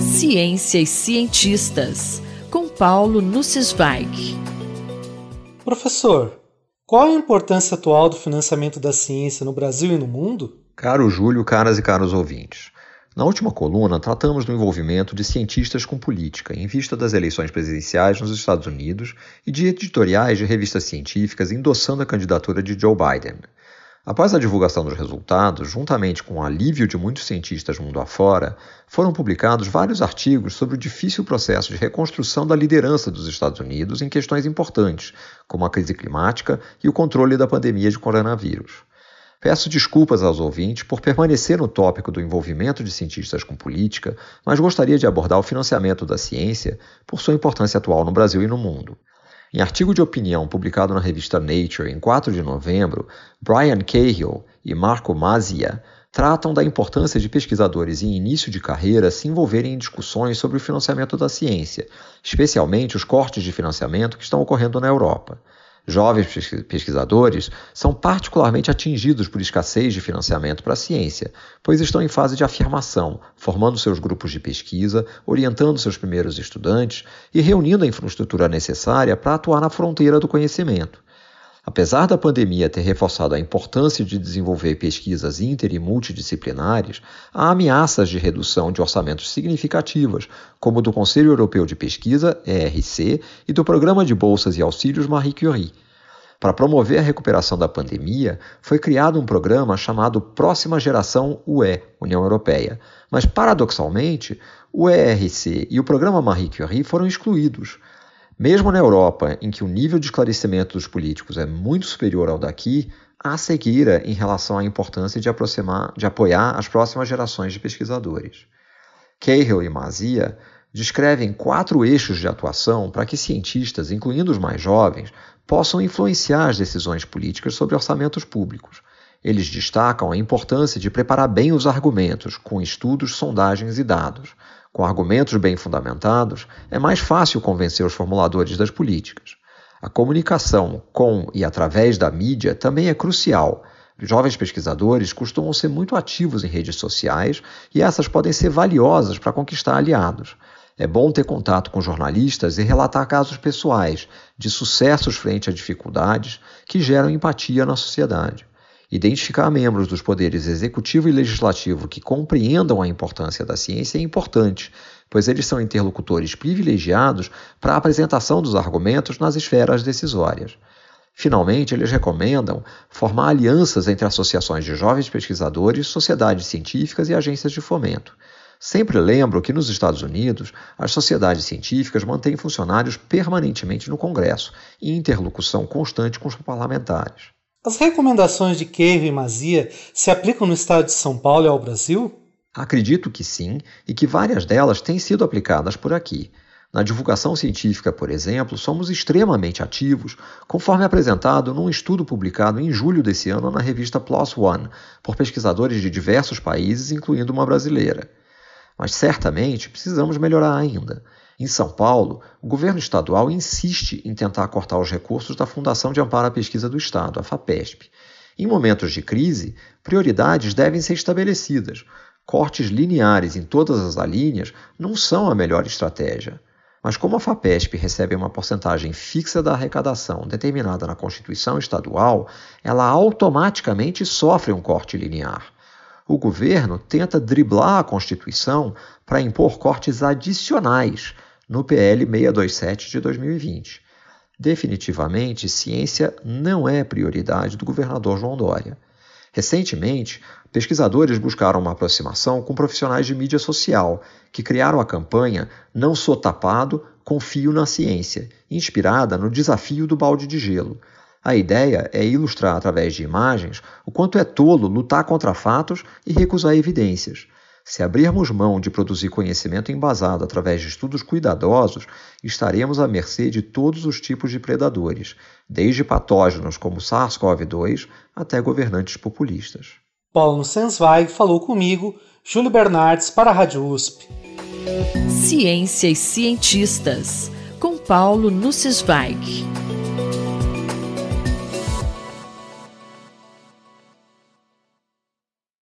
Ciência e cientistas, com Paulo Nussweig. Professor, qual a importância atual do financiamento da ciência no Brasil e no mundo? Caro Júlio, caras e caros ouvintes. Na última coluna, tratamos do envolvimento de cientistas com política em vista das eleições presidenciais nos Estados Unidos e de editoriais de revistas científicas endossando a candidatura de Joe Biden. Após a divulgação dos resultados, juntamente com o alívio de muitos cientistas mundo afora, foram publicados vários artigos sobre o difícil processo de reconstrução da liderança dos Estados Unidos em questões importantes, como a crise climática e o controle da pandemia de coronavírus. Peço desculpas aos ouvintes por permanecer no tópico do envolvimento de cientistas com política, mas gostaria de abordar o financiamento da ciência por sua importância atual no Brasil e no mundo. Em artigo de opinião publicado na revista Nature em 4 de novembro, Brian Cahill e Marco Mazia tratam da importância de pesquisadores em início de carreira se envolverem em discussões sobre o financiamento da ciência, especialmente os cortes de financiamento que estão ocorrendo na Europa. Jovens pesquisadores são particularmente atingidos por escassez de financiamento para a ciência, pois estão em fase de afirmação, formando seus grupos de pesquisa, orientando seus primeiros estudantes e reunindo a infraestrutura necessária para atuar na fronteira do conhecimento. Apesar da pandemia ter reforçado a importância de desenvolver pesquisas inter e multidisciplinares, há ameaças de redução de orçamentos significativas, como do Conselho Europeu de Pesquisa, ERC, e do Programa de Bolsas e Auxílios Marie Curie. Para promover a recuperação da pandemia, foi criado um programa chamado Próxima Geração UE, União Europeia. Mas, paradoxalmente, o ERC e o programa Marie Curie foram excluídos. Mesmo na Europa, em que o nível de esclarecimento dos políticos é muito superior ao daqui, há cegueira em relação à importância de, aproximar, de apoiar as próximas gerações de pesquisadores. Cahill e Mazia descrevem quatro eixos de atuação para que cientistas, incluindo os mais jovens, possam influenciar as decisões políticas sobre orçamentos públicos. Eles destacam a importância de preparar bem os argumentos, com estudos, sondagens e dados, com argumentos bem fundamentados, é mais fácil convencer os formuladores das políticas. A comunicação com e através da mídia também é crucial. Jovens pesquisadores costumam ser muito ativos em redes sociais e essas podem ser valiosas para conquistar aliados. É bom ter contato com jornalistas e relatar casos pessoais de sucessos frente a dificuldades que geram empatia na sociedade. Identificar membros dos poderes executivo e legislativo que compreendam a importância da ciência é importante, pois eles são interlocutores privilegiados para a apresentação dos argumentos nas esferas decisórias. Finalmente, eles recomendam formar alianças entre associações de jovens pesquisadores, sociedades científicas e agências de fomento. Sempre lembro que nos Estados Unidos, as sociedades científicas mantêm funcionários permanentemente no Congresso, em interlocução constante com os parlamentares. As recomendações de Cave e Mazia se aplicam no estado de São Paulo e ao Brasil? Acredito que sim, e que várias delas têm sido aplicadas por aqui. Na divulgação científica, por exemplo, somos extremamente ativos, conforme apresentado num estudo publicado em julho desse ano na revista PLOS ONE, por pesquisadores de diversos países, incluindo uma brasileira. Mas certamente precisamos melhorar ainda. Em São Paulo, o governo estadual insiste em tentar cortar os recursos da Fundação de Amparo à Pesquisa do Estado, a FAPESP. Em momentos de crise, prioridades devem ser estabelecidas. Cortes lineares em todas as alíneas não são a melhor estratégia. Mas como a FAPESP recebe uma porcentagem fixa da arrecadação determinada na Constituição Estadual, ela automaticamente sofre um corte linear. O governo tenta driblar a Constituição para impor cortes adicionais, no PL 627 de 2020. Definitivamente, ciência não é prioridade do governador João Dória. Recentemente, pesquisadores buscaram uma aproximação com profissionais de mídia social, que criaram a campanha Não Sou Tapado, Confio na Ciência, inspirada no desafio do balde de gelo. A ideia é ilustrar através de imagens o quanto é tolo lutar contra fatos e recusar evidências. Se abrirmos mão de produzir conhecimento embasado através de estudos cuidadosos, estaremos à mercê de todos os tipos de predadores, desde patógenos como SARS-CoV-2 até governantes populistas. Paulo Sensweig falou comigo, Júlio Bernardes, para a Rádio USP. Ciência e cientistas, com Paulo Nussweig.